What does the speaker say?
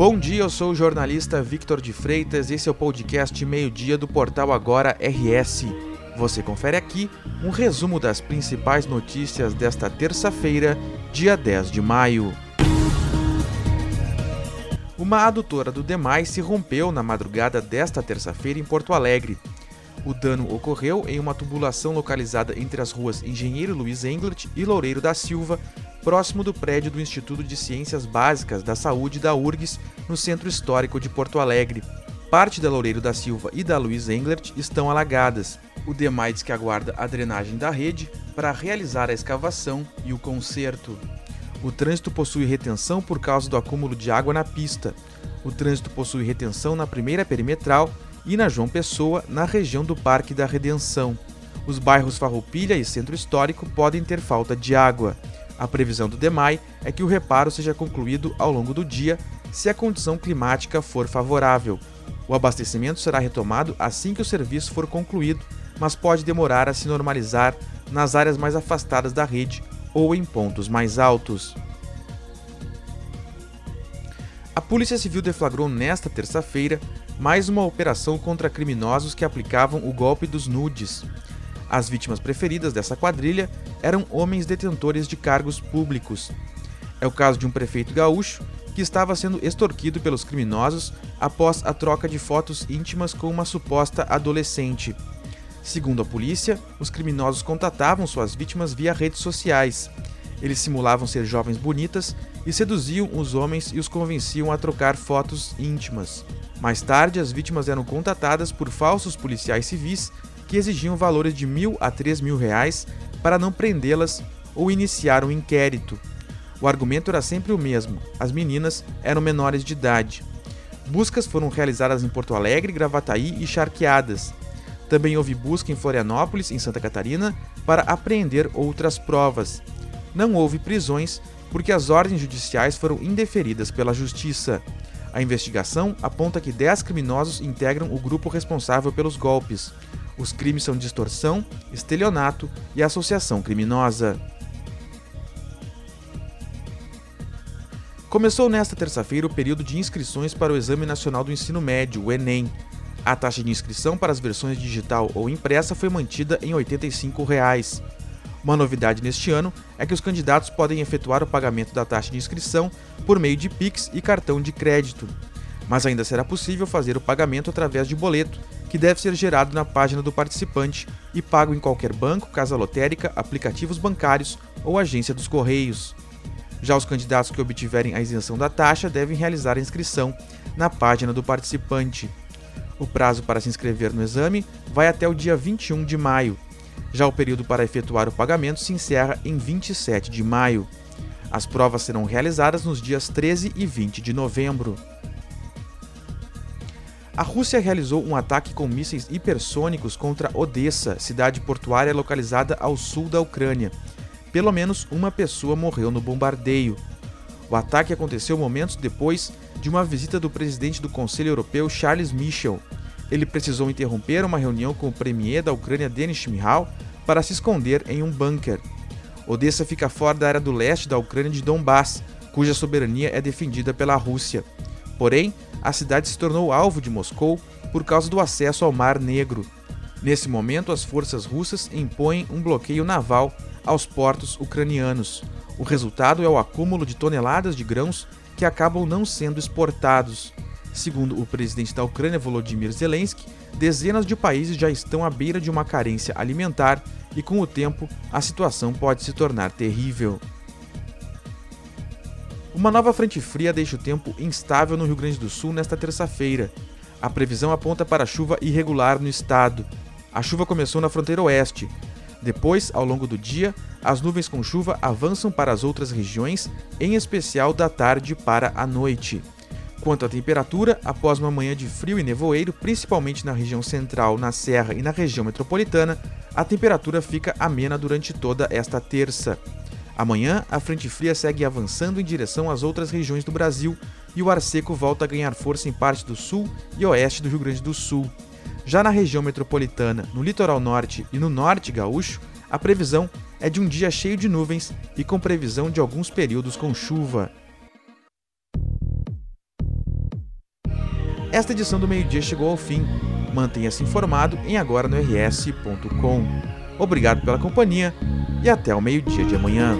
Bom dia, eu sou o jornalista Victor de Freitas. Esse é o podcast Meio-Dia do portal Agora RS. Você confere aqui um resumo das principais notícias desta terça-feira, dia 10 de maio. Uma adutora do Demais se rompeu na madrugada desta terça-feira em Porto Alegre. O dano ocorreu em uma tubulação localizada entre as ruas Engenheiro Luiz Englert e Loureiro da Silva, próximo do prédio do Instituto de Ciências Básicas da Saúde da URGS, no centro histórico de Porto Alegre. Parte da Loureiro da Silva e da Luiz Englert estão alagadas. O DEMAI diz que aguarda a drenagem da rede para realizar a escavação e o conserto. O trânsito possui retenção por causa do acúmulo de água na pista. O trânsito possui retenção na primeira perimetral e na João Pessoa, na região do Parque da Redenção. Os bairros Farroupilha e Centro Histórico podem ter falta de água. A previsão do DEMAI é que o reparo seja concluído ao longo do dia, se a condição climática for favorável. O abastecimento será retomado assim que o serviço for concluído, mas pode demorar a se normalizar nas áreas mais afastadas da rede ou em pontos mais altos. A Polícia Civil deflagrou nesta terça-feira mais uma operação contra criminosos que aplicavam o golpe dos nudes. As vítimas preferidas dessa quadrilha eram homens detentores de cargos públicos. É o caso de um prefeito gaúcho que estava sendo extorquido pelos criminosos após a troca de fotos íntimas com uma suposta adolescente. Segundo a polícia, os criminosos contatavam suas vítimas via redes sociais. Eles simulavam ser jovens bonitas e seduziam os homens e os convenciam a trocar fotos íntimas. Mais tarde, as vítimas eram contatadas por falsos policiais civis que exigiam valores de mil a três mil reais para não prendê-las ou iniciar um inquérito. O argumento era sempre o mesmo: as meninas eram menores de idade. Buscas foram realizadas em Porto Alegre, Gravataí e Charqueadas. Também houve busca em Florianópolis, em Santa Catarina, para apreender outras provas. Não houve prisões porque as ordens judiciais foram indeferidas pela Justiça. A investigação aponta que 10 criminosos integram o grupo responsável pelos golpes. Os crimes são distorção, estelionato e associação criminosa. Começou nesta terça-feira o período de inscrições para o Exame Nacional do Ensino Médio, o Enem. A taxa de inscrição para as versões digital ou impressa foi mantida em 85 reais. Uma novidade neste ano é que os candidatos podem efetuar o pagamento da taxa de inscrição por meio de Pix e cartão de crédito. Mas ainda será possível fazer o pagamento através de boleto, que deve ser gerado na página do participante e pago em qualquer banco, casa lotérica, aplicativos bancários ou agência dos Correios. Já os candidatos que obtiverem a isenção da taxa devem realizar a inscrição na página do participante. O prazo para se inscrever no exame vai até o dia 21 de maio. Já o período para efetuar o pagamento se encerra em 27 de maio. As provas serão realizadas nos dias 13 e 20 de novembro a Rússia realizou um ataque com mísseis hipersônicos contra Odessa, cidade portuária localizada ao sul da Ucrânia. Pelo menos uma pessoa morreu no bombardeio. O ataque aconteceu momentos depois de uma visita do presidente do Conselho Europeu, Charles Michel. Ele precisou interromper uma reunião com o premier da Ucrânia, Denis Shmyhal, para se esconder em um bunker. Odessa fica fora da área do leste da Ucrânia de Donbass, cuja soberania é defendida pela Rússia. Porém, a cidade se tornou alvo de Moscou por causa do acesso ao Mar Negro. Nesse momento, as forças russas impõem um bloqueio naval aos portos ucranianos. O resultado é o acúmulo de toneladas de grãos que acabam não sendo exportados. Segundo o presidente da Ucrânia, Volodymyr Zelensky, dezenas de países já estão à beira de uma carência alimentar e, com o tempo, a situação pode se tornar terrível. Uma nova frente fria deixa o tempo instável no Rio Grande do Sul nesta terça-feira. A previsão aponta para chuva irregular no estado. A chuva começou na fronteira oeste. Depois, ao longo do dia, as nuvens com chuva avançam para as outras regiões, em especial da tarde para a noite. Quanto à temperatura, após uma manhã de frio e nevoeiro, principalmente na região central, na Serra e na região metropolitana, a temperatura fica amena durante toda esta terça. Amanhã, a frente fria segue avançando em direção às outras regiões do Brasil e o ar seco volta a ganhar força em parte do sul e oeste do Rio Grande do Sul. Já na região metropolitana, no litoral norte e no norte gaúcho, a previsão é de um dia cheio de nuvens e com previsão de alguns períodos com chuva. esta edição do meio-dia chegou ao fim. Mantenha-se informado em agora no rs.com. Obrigado pela companhia e até o meio-dia de amanhã.